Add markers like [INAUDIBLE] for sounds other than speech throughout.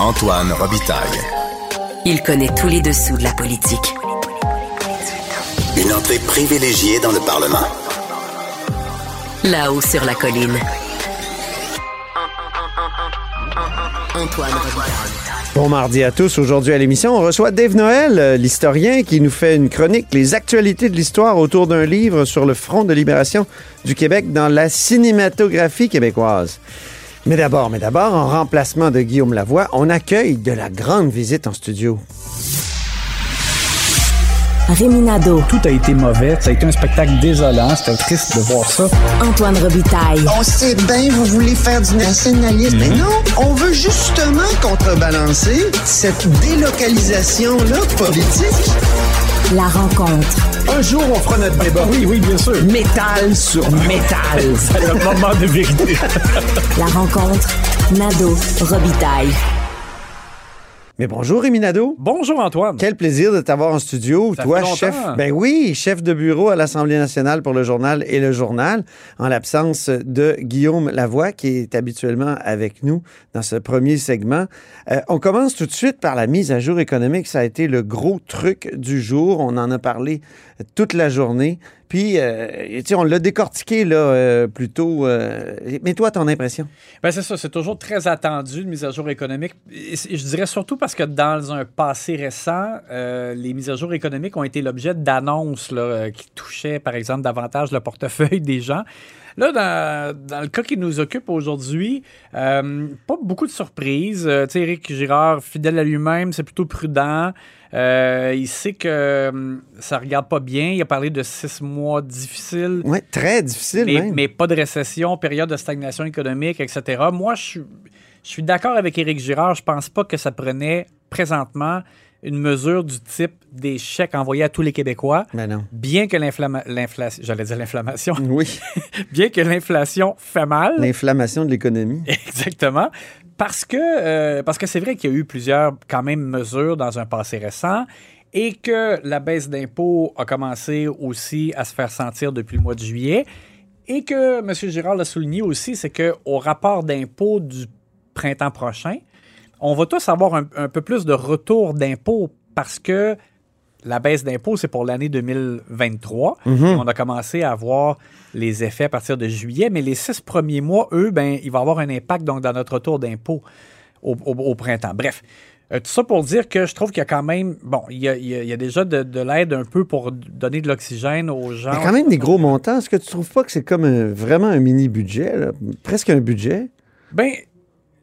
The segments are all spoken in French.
Antoine Robitaille. Il connaît tous les dessous de la politique. Une entrée privilégiée dans le Parlement. Là-haut sur la colline. Antoine Robitaille. Bon mardi à tous. Aujourd'hui à l'émission, on reçoit Dave Noël, euh, l'historien, qui nous fait une chronique, les actualités de l'histoire autour d'un livre sur le front de libération du Québec dans la cinématographie québécoise. Mais d'abord, mais d'abord, en remplacement de Guillaume Lavoie, on accueille de la grande visite en studio. Réminado, Tout a été mauvais. Ça a été un spectacle désolant. C'était triste de voir ça. Antoine Robitaille. On sait bien, vous voulez faire du nationalisme. Mais non, on veut justement contrebalancer cette délocalisation-là politique. La rencontre. Un jour, on fera notre débat. Oui, oui, bien sûr. Métal sur métal. [LAUGHS] C'est le moment de vérité. La rencontre. Nado Robitaille. Mais bonjour, Rémi Nadeau. Bonjour, Antoine. Quel plaisir de t'avoir en studio. Ça Toi, fait chef. Ben oui, chef de bureau à l'Assemblée nationale pour le journal et le journal, en l'absence de Guillaume Lavoie, qui est habituellement avec nous dans ce premier segment. Euh, on commence tout de suite par la mise à jour économique. Ça a été le gros truc du jour. On en a parlé toute la journée. Puis, euh, tu on l'a décortiqué là euh, plutôt. euh, mais toi, ton impression? Ben c'est ça, c'est toujours très attendu, une mise à jour économique. Je dirais surtout parce que dans un passé récent, les mises à jour économiques ont été l'objet d'annonces là, qui touchaient, par exemple, davantage le portefeuille des gens. Là, dans, dans le cas qui nous occupe aujourd'hui, euh, pas beaucoup de surprises. Euh, tu sais, Éric Girard, fidèle à lui-même, c'est plutôt prudent. Euh, il sait que hum, ça regarde pas bien. Il a parlé de six mois difficiles. Oui, très difficile Mais, même. mais pas de récession, période de stagnation économique, etc. Moi, je suis, je suis d'accord avec Éric Girard. Je pense pas que ça prenait présentement une mesure du type des chèques envoyés à tous les Québécois. Ben non. Bien que l'inflation, j'allais dire l'inflammation, [LAUGHS] Oui, [LAUGHS] bien que l'inflation fait mal, l'inflammation de l'économie. [LAUGHS] Exactement. Parce que euh, parce que c'est vrai qu'il y a eu plusieurs quand même mesures dans un passé récent et que la baisse d'impôts a commencé aussi à se faire sentir depuis le mois de juillet et que M. Girard l'a souligné aussi, c'est qu'au rapport d'impôts du printemps prochain, on va tous avoir un, un peu plus de retour d'impôts parce que la baisse d'impôts, c'est pour l'année 2023. On a commencé à voir les effets à partir de juillet, mais les six premiers mois, eux, ben, il va avoir un impact donc, dans notre retour d'impôts au, au- au printemps. Bref, euh, tout ça pour dire que je trouve qu'il y a quand même, bon, il y a, il y déjà de, de l'aide un peu pour donner de l'oxygène aux gens. Il y a quand même des gros montants. Est-ce que tu trouves pas que c'est comme un- vraiment un mini-budget, là? presque un budget? Ben,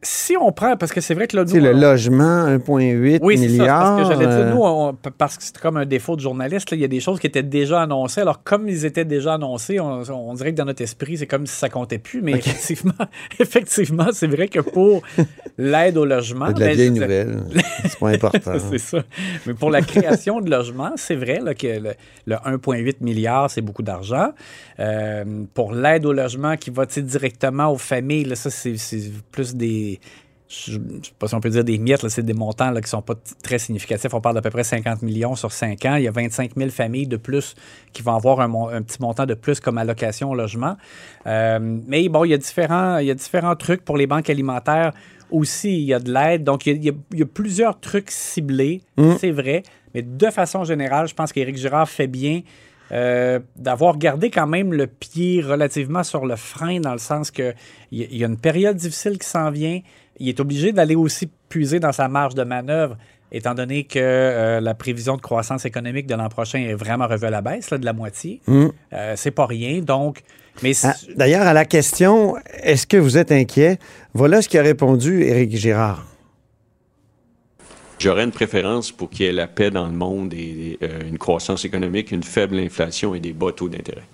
si on prend, parce que c'est vrai que là, nous, le on- logement, 1,8 Oui, c'est ça. milliard. Parce que j'allais dire, nous, on- parce que c'est comme un défaut de journaliste, là, il y a des choses qui étaient déjà annoncées. Alors, comme ils étaient déjà annoncés, on, on dirait que dans notre esprit, c'est comme si ça comptait plus. Mais effectivement, [LAUGHS] effectivement, c'est vrai que pour l'aide au logement. c'est de la ben, vieille nouvelle. c'est pas important. [LAUGHS] c'est ça. Mais pour la création de logements, c'est vrai là, que le, le 1,8 milliard, c'est beaucoup d'argent. Euh, pour l'aide au logement qui va directement aux familles, là, ça, c'est plus des. Je ne sais pas si on peut dire des miettes, c'est des montants là, qui ne sont pas très significatifs. On parle d'à peu près 50 millions sur 5 ans. Il y a 25 000 familles de plus qui vont avoir un, petit montant de plus comme allocation au logement. Euh, mais bon, il y, a différents, il y a différents trucs pour les banques alimentaires aussi. Il y a de l'aide. Donc, il y a, il y plusieurs trucs ciblés, c'est vrai. Mais de façon générale, je pense qu'Éric Girard fait bien euh, d'avoir gardé quand même le pied relativement sur le frein, dans le sens que il y, y a une période difficile qui s'en vient. Il est obligé d'aller aussi puiser dans sa marge de manœuvre, étant donné que euh, la prévision de croissance économique de l'an prochain est vraiment revue à la baisse, là, de la moitié. Euh, c'est pas rien. Donc, mais Ah, D'ailleurs, à la question, est-ce que vous êtes inquiet? Voilà ce qu'a répondu Éric Girard. J'aurais une préférence pour qu'il y ait la paix dans le monde et euh, une croissance économique, une faible inflation et des bas taux d'intérêt.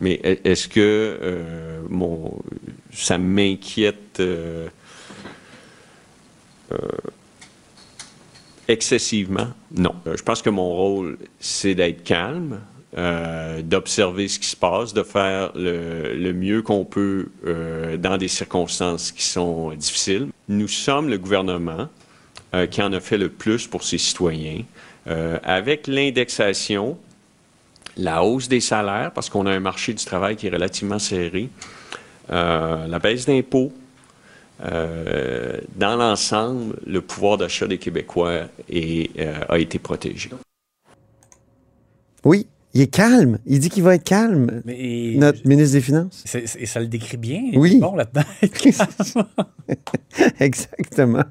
Mais e- est-ce que euh, ça m'inquiète euh, excessivement? Non. Je pense que mon rôle, c'est d'être calme, d'observer ce qui se passe, de faire le, mieux qu'on peut dans des circonstances qui sont difficiles. Nous sommes le gouvernement euh, qui en a fait le plus pour ses citoyens. Euh, avec l'indexation, la hausse des salaires, parce qu'on a un marché du travail qui est relativement serré, euh, la baisse d'impôts, dans l'ensemble, le pouvoir d'achat des Québécois a été protégé. Oui, il est calme. Il dit qu'il va être calme, Mais- notre ministre des Finances. Et ça le décrit bien. Oui. Il est bon là-dedans. [LAUGHS] [LAUGHS] Exactement.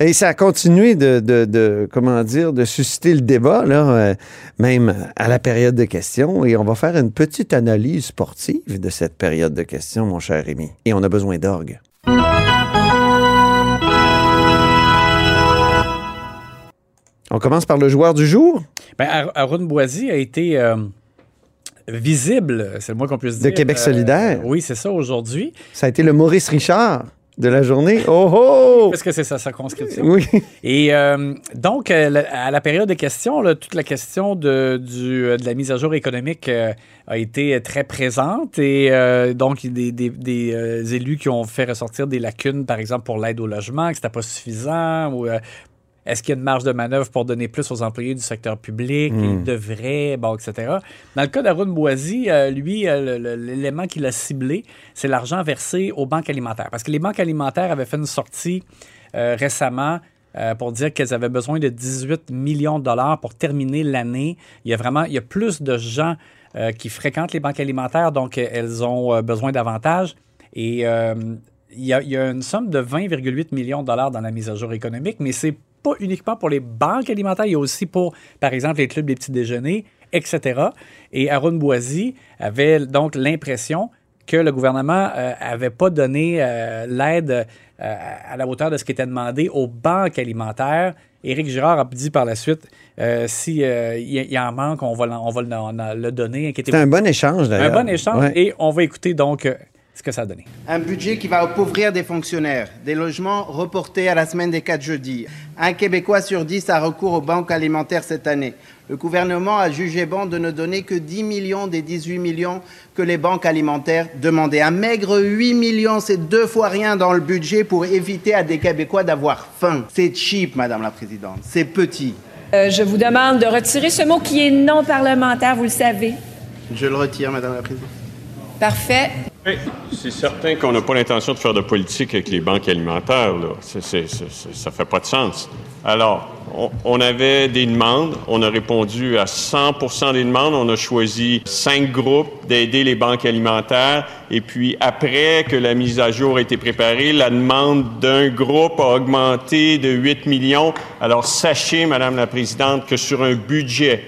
Et ça a continué de, de- de- comment dire, de susciter le débat, là, euh, même à la période de questions. Et on va faire une petite analyse sportive de cette période de questions, mon cher Rémi. Et on a besoin d'orgue. On commence par le joueur du jour Ben, Ar- Arun Boisy a été euh, visible, c'est le moins qu'on puisse De dire. Québec solidaire. oui, c'est ça aujourd'hui. Ça a été le Maurice Richard de la journée. Oh oh! Parce que c'est sa circonscription. Oui. Et euh, donc, euh, à la période de questions, là, toute la question de, du, euh, de la mise à jour économique euh, a été très présente. Et euh, donc, il y a des, des- des, euh, élus qui ont fait ressortir des lacunes, par exemple, pour l'aide au logement, que c'était pas suffisant. Ou euh, est-ce qu'il y a une marge de manœuvre pour donner plus aux employés du secteur public? Il devrait, bon, etc. Dans le cas d'Arun Boisy, euh, lui, euh, l'élément qu'il a ciblé, c'est l'argent versé aux banques alimentaires. Parce que les banques alimentaires avaient fait une sortie euh, récemment pour dire qu'elles avaient besoin de 18 millions de dollars pour terminer l'année. Il y a vraiment, il y a plus de gens qui fréquentent les banques alimentaires, donc elles ont besoin davantage. Et il y, a, il y a une somme de 20,8 millions de dollars dans la mise à jour économique, mais c'est pas uniquement pour les banques alimentaires, il y a aussi pour, par exemple, les clubs des petits déjeuners, etc. Et Arun Boisy avait donc l'impression que le gouvernement n'avait pas donné euh, l'aide euh, à la hauteur de ce qui était demandé aux banques alimentaires. Éric Girard a dit par la suite, euh, si euh, il y, en manque, on va, l'en- on va le, on le donner. C'était un bon échange, Un d'ailleurs. bon échange. Ouais. Et on va écouter donc euh, ce que ça a donné. Un budget qui va appauvrir des fonctionnaires, des logements reportés à la semaine des 4 jeudis. Un Québécois sur 10 a recours aux banques alimentaires cette année. Le gouvernement a jugé bon de ne donner que 10 millions des 18 millions que les banques alimentaires demandaient. Un maigre 8 millions, c'est deux fois rien dans le budget pour éviter à des Québécois d'avoir faim. C'est cheap, Madame la Présidente. C'est petit. Euh, je vous demande de retirer ce mot qui est non parlementaire, vous le savez. Je le retire, Madame la Présidente. Parfait. Oui, c'est certain qu'on n'a pas l'intention de faire de politique avec les banques alimentaires. Là. C'est- c'est- c'est- c'est- ça fait pas de sens. Alors, on, on avait des demandes. On a répondu à 100% des demandes. On a choisi cinq groupes d'aider les banques alimentaires. Et puis, après que la mise à jour a été préparée, la demande d'un groupe a augmenté de 8 millions. Alors, sachez, Madame la Présidente, que sur un budget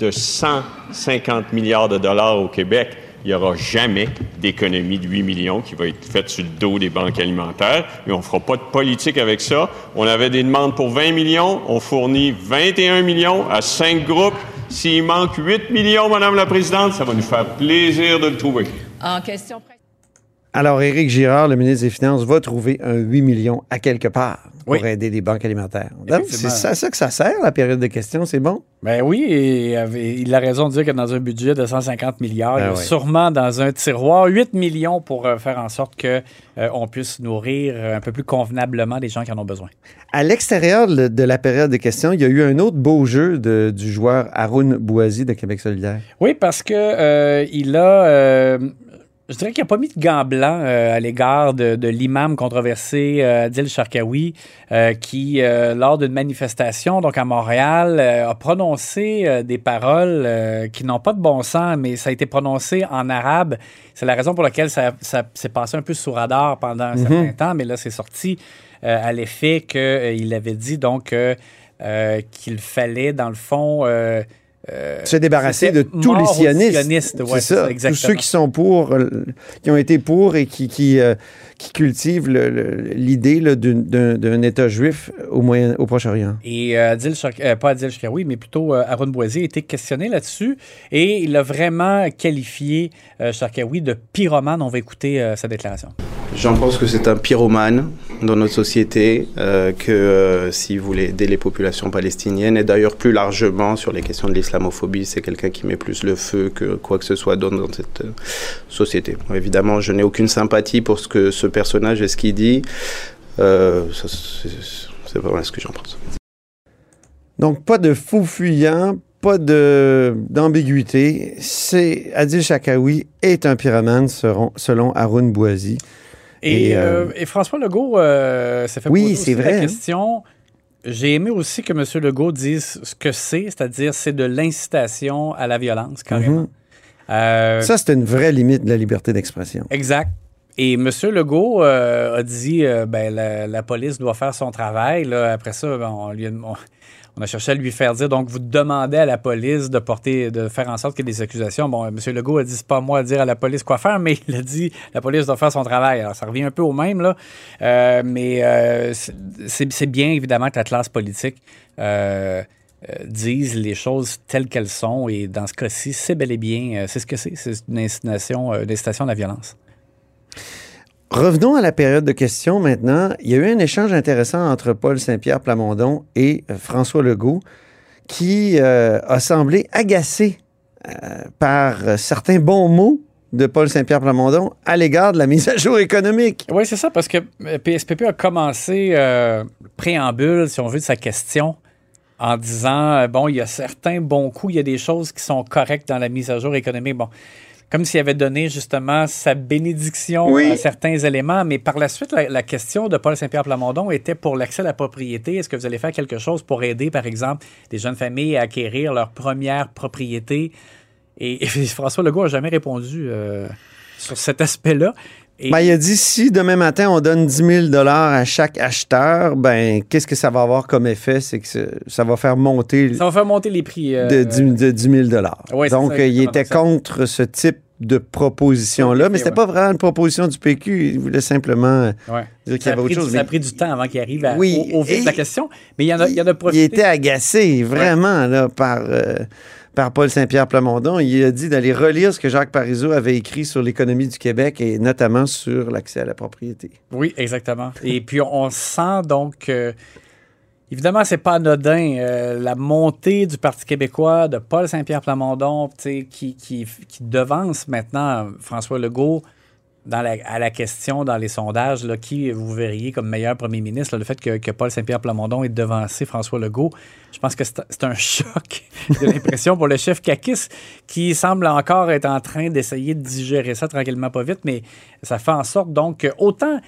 de 150 milliards de dollars au Québec, il n'y aura jamais d'économie de 8 millions qui va être faite sur le dos des banques alimentaires. Et on ne fera pas de politique avec ça. On avait des demandes pour 20 millions. On fournit 21 millions à cinq groupes. S'il manque 8 millions, Madame la Présidente, ça va nous faire plaisir de le trouver. En question Alors, Éric Girard, le ministre des Finances, va trouver un 8 millions à quelque part pour aider les banques alimentaires. Donc, C'est Effectivement. ça, que ça sert, la période de questions, c'est bon? Ben oui, et il a raison de dire que dans un budget de 150 milliards, il y Ben a oui. sûrement dans un tiroir 8 millions pour euh, faire en sorte que euh, on puisse nourrir euh, un peu plus convenablement les gens qui en ont besoin. À l'extérieur de la période de questions, il y a eu un autre beau jeu de- du joueur Haroun Boisy de Québec solidaire. Oui, parce que euh, il a. euh, je dirais qu'il n'a pas mis de gants blancs euh, à l'égard de, de l'imam controversé euh, Adil Sharkawi, euh, qui, euh, lors d'une manifestation donc à Montréal, a prononcé des paroles qui n'ont pas de bon sens, mais ça a été prononcé en arabe. C'est la raison pour laquelle ça, ça s'est passé un peu sous radar pendant un certain temps, mais là, c'est sorti à l'effet qu'il avait dit donc qu'il fallait, dans le fond. Euh, Se débarrasser de tous les sionistes. sionistes, ouais, c'est ça. Tous ceux qui sont pour, euh, qui ont été pour et qui, qui, euh, qui cultivent l'idée d'un d'un État juif au, moyen, au Proche-Orient. Et Adil euh, pas Adil Shkawi, mais plutôt Aaron Boisier a été questionné là-dessus et il a vraiment qualifié Sharkawi de pyromane. On va écouter sa déclaration. J'en pense que c'est un pyromane dans notre société, euh, que euh, si vous voulez aider les populations palestiniennes, et d'ailleurs plus largement sur les questions de l'islamophobie, c'est quelqu'un qui met plus le feu que quoi que ce soit d'autre dans cette euh, société. Évidemment, je n'ai aucune sympathie pour ce que ce personnage et ce qu'il dit. C'est vraiment ce que j'en pense. Donc, pas de fou fuyant, pas d'ambiguïté. C'est Adil Shakawi est un pyromane selon, selon Haroun Boisy. Et, Et, euh, euh, et François Legault, euh, ça fait Oui, c'est vrai, la question. J'ai aimé aussi que M. Legault dise ce que c'est, c'est-à-dire c'est de l'incitation à la violence, carrément. Euh, Ça, c'est une vraie limite de la liberté d'expression. Exact. Et M. Legault a dit ben, la, la police doit faire son travail. Là. Après ça, ben, on, lui a, on- on a cherché à lui faire dire donc vous demandez à la police de porter, de faire en sorte qu'il y ait des accusations. Bon, M. Legault a dit c'est pas moi à dire à la police quoi faire, mais il a dit la police doit faire son travail. Alors ça revient un peu au même là, Euh, mais euh, c'est- bien évidemment que la classe politique. euh, disent les choses telles qu'elles sont et dans ce cas-ci, c'est bel et bien, c'est ce que c'est, c'est une une incitation à la violence. Revenons à la période de questions maintenant. Il y a eu un échange intéressant entre Paul Saint-Pierre Plamondon et euh, François Legault qui euh, a semblé agacé euh, par certains bons mots de Paul Saint-Pierre Plamondon à l'égard de la mise à jour économique. Oui, c'est ça, parce que PSPP a commencé le préambule, si on veut, de sa question en disant bon, il y a certains bons coups, il y a des choses qui sont correctes dans la mise à jour économique. Bon, comme s'il avait donné justement sa bénédiction Oui. à certains éléments, mais par la suite, la, la question de Paul Saint-Pierre Plamondon était pour l'accès à la propriété. Est-ce que vous allez faire quelque chose pour aider, par exemple, des jeunes familles à acquérir leur première propriété? Et, [LAUGHS] et François Legault n'a jamais répondu euh, sur cet aspect-là. Et- Ben, il a dit si demain matin on donne 10 000 à chaque acheteur, ben qu'est-ce que ça va avoir comme effet? C'est que ça- ça va faire monter Ça va faire monter les prix. euh, de 10, de 10 000 Ouais, Donc, ça, euh, il était contre ce type de proposition-là, mais c'était ouais. pas vraiment une proposition du PQ. Il voulait simplement euh, Ouais. dire qu'il y avait autre chose. du- mais ça a pris du temps avant qu'il arrive à- Oui, au, au vif et- de la question. Mais il y en a, il y en a il était agacé, vraiment, là, par, euh, par Paul Saint-Pierre Plamondon. Il a dit d'aller relire ce que Jacques Parizeau avait écrit sur l'économie du Québec et notamment sur l'accès à la propriété. Oui, exactement. Et puis, on, sent donc que, évidemment, c'est pas anodin. euh, la montée du Parti québécois, de Paul Saint-Pierre Plamondon, qui, qui, qui devance maintenant François Legault à la question dans les sondages, qui vous verriez comme meilleur premier ministre, le fait que, Paul Saint-Pierre Plamondon ait devancé François Legault, je pense que c'est c'est un choc [LAUGHS] de l'impression pour le chef Kakis qui semble encore être en train d'essayer de digérer ça tranquillement pas vite, mais ça fait en sorte donc que autant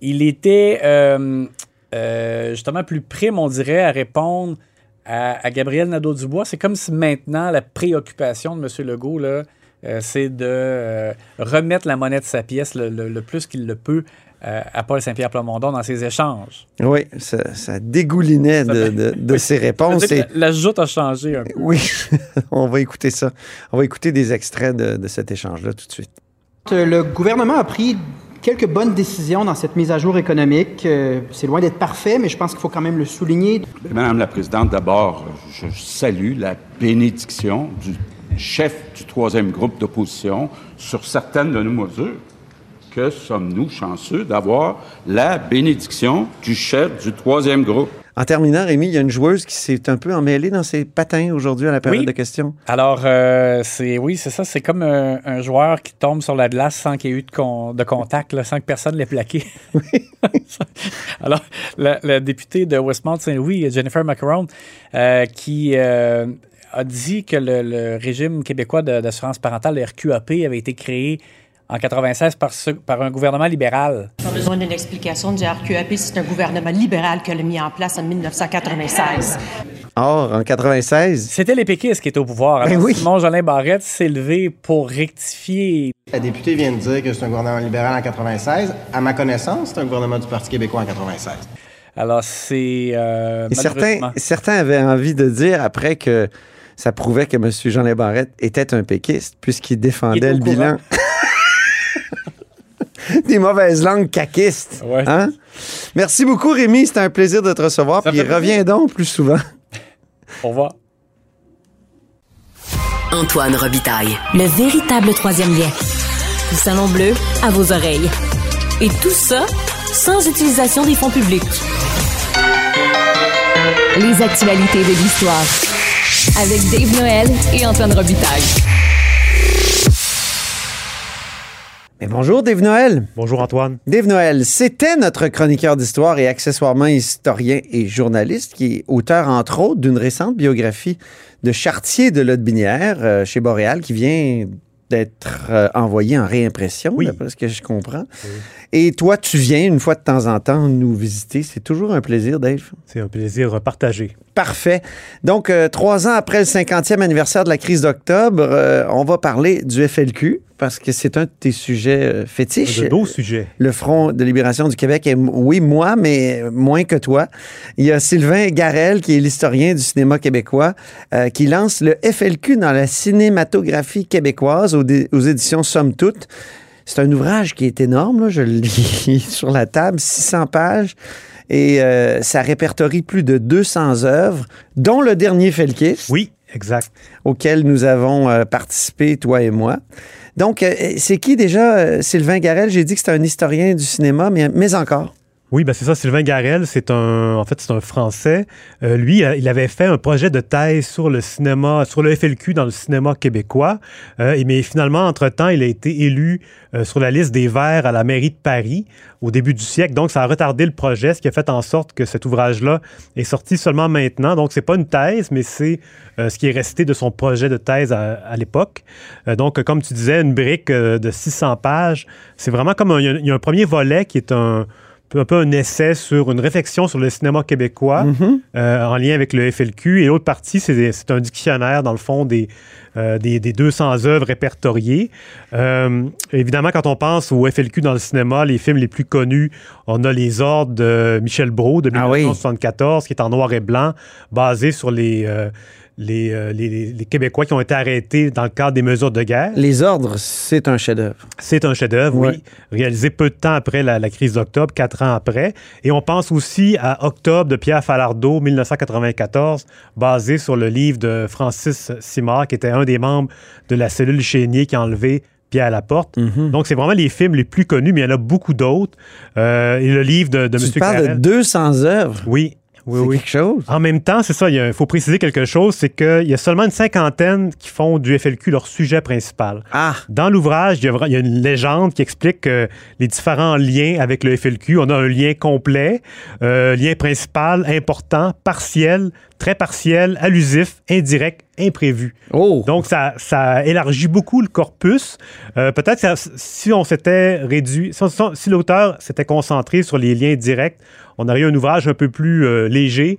il était euh, euh, justement plus prime, on dirait, à répondre à, à Gabriel Nadeau-Dubois. C'est comme si maintenant la préoccupation de M. Legault, là, euh, c'est de euh, remettre la monnaie de sa pièce le, le- le plus qu'il le peut euh, à Paul Saint-Pierre Plamondon dans ses échanges. Oui, ça, ça dégoulinait de, de- [LAUGHS] de ses réponses. Et- La, la joute a changé un peu. Oui, [LAUGHS] on va écouter ça. On va écouter des extraits de, de cet échange-là tout de suite. Le gouvernement a pris quelques bonnes décisions dans cette mise à jour économique. Euh, C'est loin d'être parfait, mais je pense qu'il faut quand même le souligner. Madame la Présidente, d'abord, je salue la bénédiction du chef du troisième groupe d'opposition sur certaines de nos mesures. Que sommes-nous chanceux d'avoir la bénédiction du chef du troisième groupe? En terminant, Rémi, il y a une joueuse qui s'est un peu emmêlée dans ses patins aujourd'hui à la période Oui. de questions. Alors, euh, c'est oui, c'est ça. C'est comme un, un joueur qui tombe sur la glace sans qu'il y ait eu de, con- de contact, là, sans que personne l'ait plaqué. [LAUGHS] Alors, la, la députée de Westmount-Saint-Louis, Jennifer Macaron, euh, qui euh, a dit que le, le régime québécois d'assurance parentale, le RQAP, avait été créé en 96 par, ce- par un gouvernement libéral. J'ai besoin d'une explication du RQAP. C'est un gouvernement libéral qui l'a mis en place en 1996. Or, en 96, C'était les péquistes qui étaient au pouvoir. Alors, Ben oui. Simon Jolin Barrette s'est levé pour rectifier La députée vient de dire que c'est un gouvernement libéral en 96. À ma connaissance, c'est un gouvernement du Parti québécois en 96. Alors, c'est. euh, certains, certains avaient envie de dire après que ça prouvait que M. Jean Barrette était un péquiste puisqu'il Il défendait le bilan. [LAUGHS] Des mauvaises langues caquistes. Ouais. Hein? Merci beaucoup, Rémi. C'était un plaisir de te recevoir. Ça Puis plaisir. reviens donc plus souvent. Au revoir. Antoine Robitaille. Le véritable troisième lien. Le salon bleu à vos oreilles. Et tout ça sans utilisation des fonds publics. Les actualités de l'histoire. Avec Dave Noël et Antoine Robitaille. Mais bonjour, Dave Noël. Bonjour Antoine. Dave Noël, c'était notre chroniqueur d'histoire et accessoirement historien et journaliste qui est auteur, entre autres, d'une récente biographie de Chartier de Lotbinière euh, chez Boréal qui vient d'être euh, envoyé en réimpression, d'après ce que je comprends. Et toi, tu viens une fois de temps en temps nous visiter. C'est toujours un plaisir, Dave. C'est un plaisir partagé. Parfait. Donc, euh, trois ans après le 50e anniversaire de la crise d'octobre, euh, on va parler du FLQ parce que c'est un de tes sujets euh, fétiches. Un beau sujet. Le Front de libération du Québec. Et oui, moi, mais moins que toi. Il y a Sylvain Garel, qui est l'historien du cinéma québécois, euh, qui lance le FLQ dans la cinématographie québécoise aux, éditions Somme Toute. C'est un ouvrage qui est énorme, là. je le lis [LAUGHS] sur la table, 600 pages, et euh, ça répertorie plus de 200 œuvres, dont le dernier Felkis. Oui, exact. Auquel nous avons euh, participé, toi et moi. Donc, euh, c'est qui déjà, euh, Sylvain Garel? J'ai dit que c'était un historien du cinéma, mais, mais encore. Oui, ben c'est ça. Sylvain Garel, c'est un, en fait, c'est un Français. Euh, lui, euh, il avait fait un projet de thèse sur le cinéma, sur le FLQ dans le cinéma québécois. Euh, mais finalement, entre-temps, il a été élu sur la liste des Verts à la mairie de Paris au début du siècle. Donc, ça a retardé le projet, ce qui a fait en sorte que cet ouvrage-là est sorti seulement maintenant. Donc, c'est pas une thèse, mais c'est ce qui est resté de son projet de thèse à, à l'époque. Donc, comme tu disais, une brique de 600 pages. C'est vraiment comme un, il y a- un premier volet qui est un un peu un essai sur une réflexion sur le cinéma québécois euh, en lien avec le FLQ. Et l'autre partie, c'est c'est un dictionnaire, dans le fond, des, euh, des, des 200 œuvres répertoriées. Euh, évidemment, quand on pense au FLQ dans le cinéma, les films les plus connus, on a Les Ordres de Michel Brault de 1974, qui est en noir et blanc, basé sur les... euh, les, euh, les- les- les Québécois qui ont été arrêtés dans le cadre des mesures de guerre. Les Ordres, c'est un chef-d'œuvre. C'est un chef-d'œuvre, oui. Réalisé peu de temps après la, la crise d'octobre, quatre ans après. Et on pense aussi à Octobre de Pierre Falardeau, 1994, basé sur le livre de Francis Simard, qui était un des membres de la cellule Chénier qui a enlevé Pierre Laporte. Donc, c'est vraiment les films les plus connus, mais il y en a beaucoup d'autres. Euh, et le livre de, de Tu M. parles de Carrel- 200 œuvres. Oui. Oui, quelque chose. En même temps, c'est ça, il faut préciser quelque chose, c'est qu'il y a seulement une cinquantaine qui font du FLQ leur sujet principal. Ah. Dans l'ouvrage, il y, a, y une légende qui explique euh, les différents liens avec le FLQ. On a un lien complet, euh, lien principal, important, partiel, très partiel, allusif, indirect, imprévu. Donc, ça, ça élargit beaucoup le corpus. Euh, Peut-être si on s'était réduit, si, l'auteur s'était concentré sur les liens directs, on aurait eu un ouvrage un peu plus euh, léger,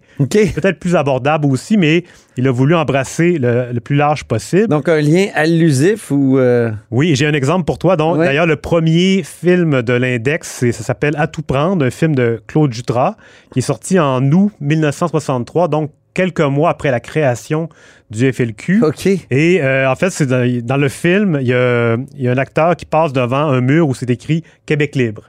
peut-être plus abordable aussi, mais il a voulu embrasser le, le plus large possible. Donc, un lien allusif ou... euh, Oui, j'ai un exemple pour toi. Donc, Ouais. D'ailleurs, le premier film de l'Index, ça s'appelle À tout prendre, un film de Claude Jutras, qui est sorti en août 1963, donc quelques mois après la création du FLQ. OK. Et euh, en fait, c'est dans, dans le film, il y, a, il y a un acteur qui passe devant un mur où c'est écrit Québec libre.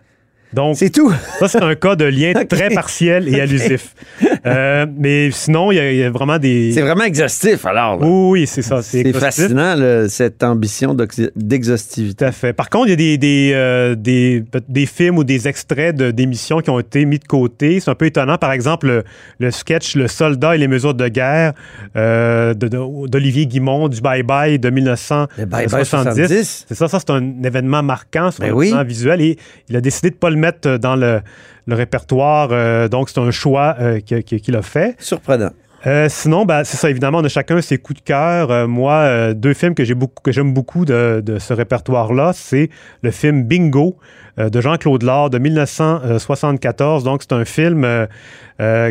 Donc, c'est tout. [LAUGHS] Ça, c'est un cas de lien [LAUGHS] très partiel et allusif. [LAUGHS] Euh, mais sinon, il y, a, il y a vraiment des. C'est vraiment exhaustif, alors. là. Oui, oui, c'est ça. C'est fascinant, cette ambition d'exhaustivité. Tout à fait. Par contre, il y a des, des, euh, des, des films ou des extraits de- d'émissions qui ont été mis de côté. C'est un peu étonnant. Par exemple, le, le sketch Le soldat et les mesures de guerre euh, d'Olivier Guimond du Bye Bye de 1970. 70. C'est ça, ça c'est un événement marquant sur Ben le oui. plan visuel et il a décidé de ne pas le mettre dans le, le répertoire. euh, donc, c'est un choix euh, qu'il a fait. Surprenant. Euh, sinon, ben, c'est ça, évidemment, on a chacun ses coups de cœur. Euh, moi, euh, deux films que j'ai beaucoup, que j'aime beaucoup de, de ce répertoire-là, c'est le film Bingo de Jean-Claude Lard de 1974. Donc, c'est un film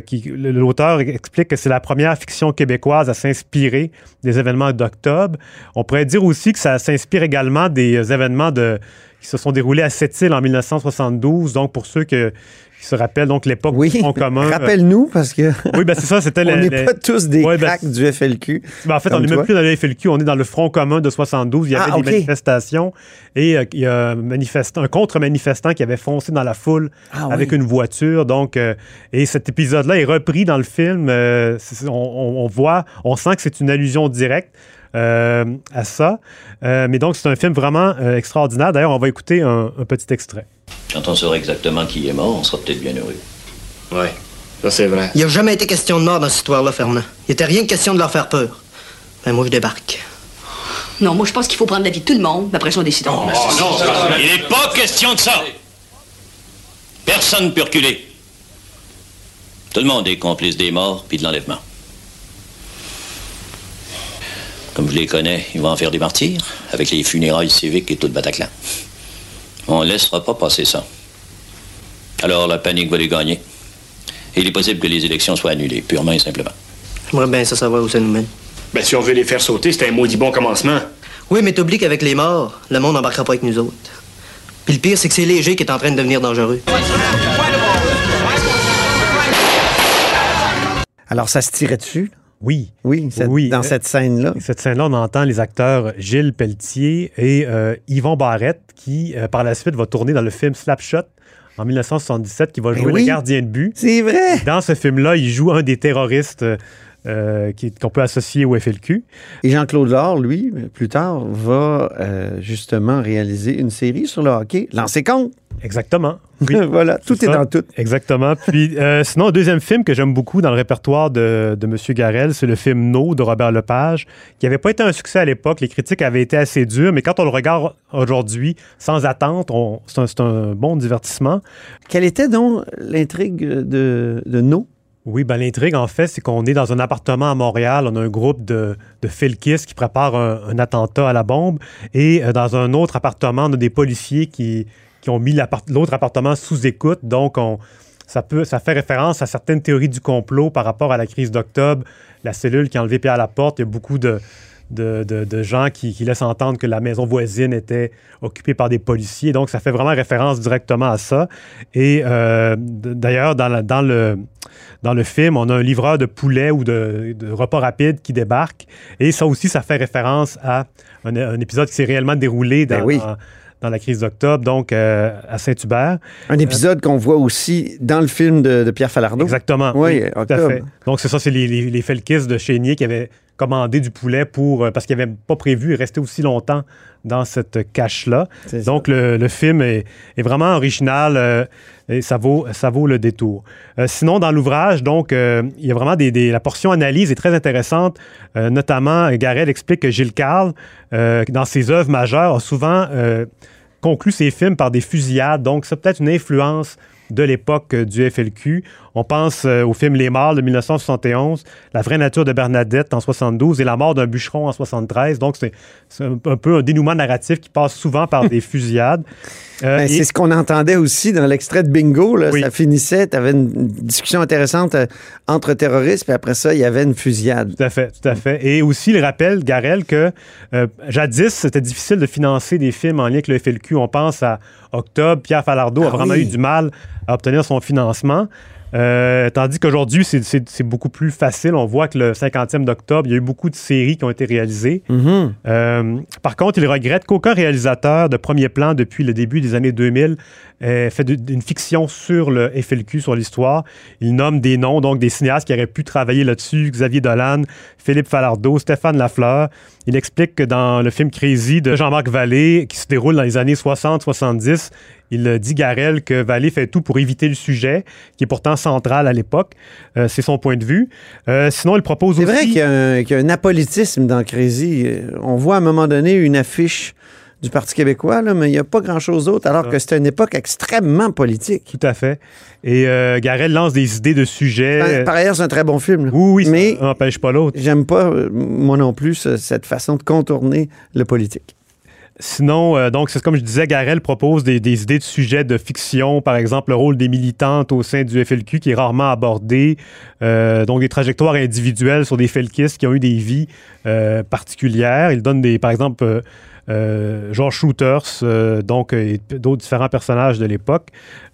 qui l'auteur explique que c'est la première fiction québécoise à s'inspirer des événements d'octobre. On pourrait dire aussi que ça s'inspire également des événements de qui se sont déroulés à Sept-Îles en 1972. Donc, pour ceux que, qui se rappellent, donc l'époque du Front commun. Rappelle-nous, parce que. [LAUGHS] Oui, ben c'est ça, c'était [LAUGHS] On n'est le- pas tous des Ouais, ben, cracks du FLQ. ben, en fait, on n'est même plus dans le FLQ, on est dans le Front commun de 72. Il y avait Ah, des ok. manifestations et euh, il y a un, manifestant, un contre-manifestant qui avait foncé dans la foule Ah, avec oui. une voiture. Donc, euh, et cet épisode-là est repris dans le film. Euh, on- on voit, on sent que c'est une allusion directe. Euh, à ça. Euh, mais donc, c'est un film vraiment euh, extraordinaire. D'ailleurs, on va écouter un, un petit extrait. Quand on saura exactement qui est mort, on sera peut-être bien heureux. Ouais, ça c'est vrai. Il n'y a jamais été question de mort dans cette histoire-là, Fernand. Il n'était rien de question de leur faire peur. Ben, moi, je débarque. Non, moi, je pense qu'il faut prendre l'avis de tout le monde, mais après on décide. Oh, Il n'est pas question de ça. Personne ne peut reculer. Tout le monde est complice des morts puis de l'enlèvement. Comme je les connais, ils vont en faire des martyrs, avec les funérailles civiques et tout le Bataclan. On ne laissera pas passer ça. Alors la panique va les gagner. Et il est possible que les élections soient annulées, purement et simplement. J'aimerais bien ça savoir où ça nous mène. Ben, si on veut les faire sauter, c'est un maudit bon commencement. Oui, mais t'oublies qu'avec les morts, le monde n'embarquera pas avec nous autres. Puis le pire, c'est que c'est léger qui est en train de devenir dangereux. Alors, ça se tirait dessus? Oui. Oui, cette- Oui. dans Euh, cette scène-là. Cette scène-là, on entend les acteurs Gilles Pelletier et euh, Yvon Barrette, qui, euh, par la suite, va tourner dans le film Slapshot en 1977, qui va jouer oui. le gardien de but. C'est vrai! Dans ce film-là, il joue un des terroristes euh, euh, qu'on peut associer au FLQ. Et Jean-Claude Laure, lui, plus tard, va euh, justement réaliser une série sur le hockey. Lancez compte! Exactement. [LAUGHS] voilà, tout est dans tout. Exactement. Puis, euh, sinon, un deuxième film que j'aime beaucoup dans le répertoire de, de M. Garel, c'est le film No de Robert Lepage, qui n'avait pas été un succès à l'époque. Les critiques avaient été assez dures, mais quand on le regarde aujourd'hui, sans attente, c'est un, bon divertissement. Quelle était donc l'intrigue de, de No? Oui, ben l'intrigue, en fait, c'est qu'on est dans un appartement à Montréal. On a un groupe de, de felkistes qui préparent un, un attentat à la bombe. Et euh, dans un autre appartement, on a des policiers qui, qui ont mis l'autre appartement sous écoute. Donc, on, ça, peut, ça fait référence à certaines théories du complot par rapport à la crise d'octobre, la cellule qui a enlevé Pierre à la porte. Il y a beaucoup de, de, de- de gens qui, qui laissent entendre que la maison voisine était occupée par des policiers. Donc, ça fait vraiment référence directement à ça. Et euh, d'ailleurs, dans, la- dans, le, dans le film, on a un livreur de poulet ou de, de repas rapide qui débarque. Et ça aussi, ça fait référence à un, un épisode qui s'est réellement déroulé dans, Ben oui. dans, dans la crise d'octobre, donc euh, à Saint-Hubert. Un épisode qu'on voit aussi dans le film de, de Pierre Falardeau. Exactement. Oui, tout à fait. Donc, c'est ça, c'est les, les, les felkistes de Chénier qui avaient commandé du poulet pour, euh, parce qu'ils n'avaient pas prévu rester aussi longtemps dans cette cache-là. Donc, le, le film est, est vraiment original euh, et ça vaut, ça vaut le détour. Euh, sinon, dans l'ouvrage, donc, euh, il y a vraiment des, des- la portion analyse est très intéressante. Euh, notamment, Garel explique que Gilles Carle, euh, dans ses œuvres majeures, a souvent euh, conclu ses films par des fusillades. Donc, c'est peut-être une influence de l'époque euh, du FLQ. On pense euh, au film Les Morts de 1971, La vraie nature de Bernadette en 72 et La mort d'un bûcheron en 73. Donc, c'est un, un peu un dénouement narratif qui passe souvent par des [LAUGHS] fusillades. Euh, Ben, et- c'est ce qu'on entendait aussi dans l'extrait de Bingo. Là, Oui. Ça finissait, tu avais une discussion intéressante euh, entre terroristes, puis après ça, il y avait une fusillade. Tout à fait, tout à fait. Et aussi, il rappelle, Garel, que euh, jadis, c'était difficile de financer des films en lien avec le FLQ. On pense à Octobre, Pierre Falardeau a Ah vraiment oui. eu du mal à obtenir son financement. Euh, tandis qu'aujourd'hui, c'est- beaucoup plus facile. On voit que le 50e d'octobre, il y a eu beaucoup de séries qui ont été réalisées. Mhm. Euh, par contre, il regrette qu'aucun réalisateur de premier plan depuis le début des années 2000 ait fait une fiction sur le FLQ, sur l'histoire. Il nomme des noms, donc des cinéastes qui auraient pu travailler là-dessus. Xavier Dolan, Philippe Falardeau, Stéphane Lafleur. Il explique que dans le film Crazy de Jean-Marc Vallée, qui se déroule dans les années 60-70, il dit Garel que Vallée fait tout pour éviter le sujet, qui est pourtant central à l'époque. Euh, c'est son point de vue. Euh, sinon, il propose C'est aussi... vrai qu'il y, a un- qu'il y a un apolitisme dans Crazy. Euh, On voit à un moment donné une affiche du Parti québécois, là, mais il n'y a pas grand-chose d'autre, alors que c'était une époque extrêmement politique. Tout à fait. Et euh, Garel lance des idées de sujets. Par, par ailleurs, c'est un très bon film. là. Oui, oui, mais ça n'empêche pas l'autre. j'aime pas, euh, moi non plus, ce- cette façon de contourner le politique. Sinon, euh, donc, c'est comme je disais, Garel propose des, des idées de sujets de fiction, par exemple le rôle des militantes au sein du FLQ qui est rarement abordé, euh, donc des trajectoires individuelles sur des felkistes qui ont eu des vies euh, particulières. Il donne des, par exemple, euh, euh, George Shooters, euh, donc, et p- d'autres différents personnages de l'époque.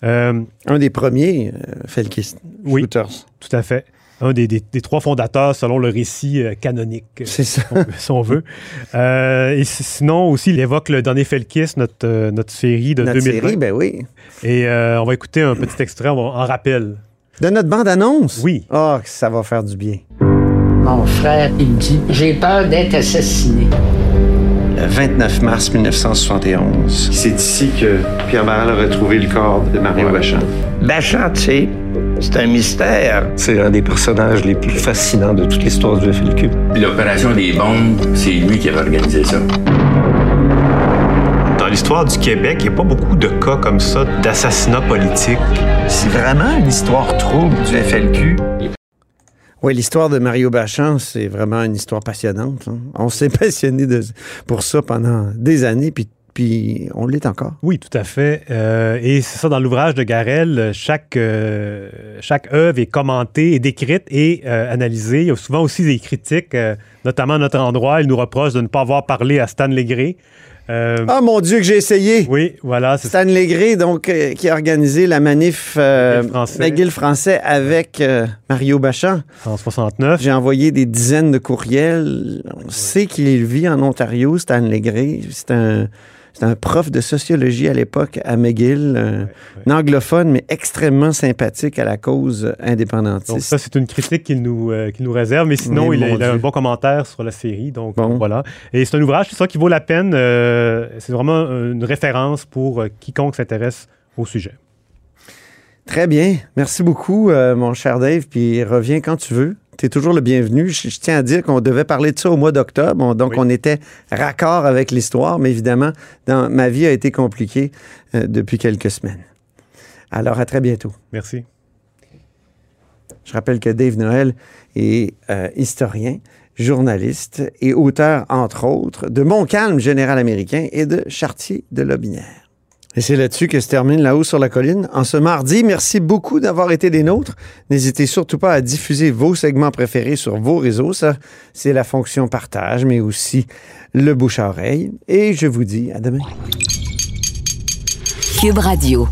Euh, Un des premiers euh, felkistes, Oui. Shooters. Tout à fait. Un des, des- des trois fondateurs selon le récit euh, canonique. C'est ça. si on veut- si on veut. Euh, et si- sinon aussi, il évoque le dernier Felkis, notre, euh, notre série de Notre 2020. série, ben oui. Et euh, on va écouter un petit extrait on en rappel. De notre bande-annonce? Oui. Ah, que ça va faire du bien. Mon frère, il me dit J'ai peur d'être assassiné. Le 29 mars 1971. C'est ici que Pierre Barral a retrouvé le corps de Mario Bachand. Bachand, tu sais, c'est un mystère. C'est un des personnages les plus fascinants de toute l'histoire du FLQ. L'opération des bombes, c'est lui qui avait organisé ça. Dans l'histoire du Québec, il n'y a pas beaucoup de cas comme ça d'assassinat politique. C'est vraiment une histoire trouble du FLQ. Oui, l'histoire de Mario Bachand, c'est vraiment une histoire passionnante. hein. On s'est [LAUGHS] passionné pour ça pendant des années, puis, puis on l'est encore. Oui, tout à fait. Euh, et c'est ça, dans l'ouvrage de Garel, chaque, euh, chaque œuvre est commentée décrite et euh, analysée. Il y a souvent aussi des critiques, notamment à notre endroit. Il nous reproche de ne pas avoir parlé à Stanley Gray. Euh, Ah mon Dieu, que j'ai essayé! Oui, voilà. c'est Stanley Gray, donc, euh, qui a organisé la manif euh, McGill français. Avec euh, Mario Bachand. En 69. J'ai envoyé des dizaines de courriels. On sait qu'il vit en Ontario, Stanley Gray. C'est un, c'est un prof de sociologie à l'époque à McGill, un, un anglophone, mais extrêmement sympathique à la cause indépendantiste. Donc ça, c'est une critique qu'il nous, euh, nous réserve, mais sinon, Mais il, a, mon il a un bon commentaire sur la série. Donc voilà. Et c'est un ouvrage, c'est ça qui vaut la peine. euh, c'est vraiment une référence pour euh, quiconque s'intéresse au sujet. Très bien. Merci beaucoup, euh, mon cher Dave. Puis reviens quand tu veux. Tu es toujours le bienvenu. Je, je tiens à dire qu'on devait parler de ça au mois d'octobre. On- donc, on était raccord avec l'histoire. Mais évidemment, dans, ma vie a été compliquée euh, depuis quelques semaines. Alors, à très bientôt. Merci. Je rappelle que Dave Noël est euh, historien, journaliste et auteur, entre autres, de Montcalm, général américain, et de Chartier de Lobinière. Et c'est là-dessus que se termine La Haut sur la colline. En ce mardi, merci beaucoup d'avoir été des nôtres. N'hésitez surtout pas à diffuser vos segments préférés sur vos réseaux. Ça, c'est la fonction partage, mais aussi le bouche à oreille. Et je vous dis à demain. Cube Radio.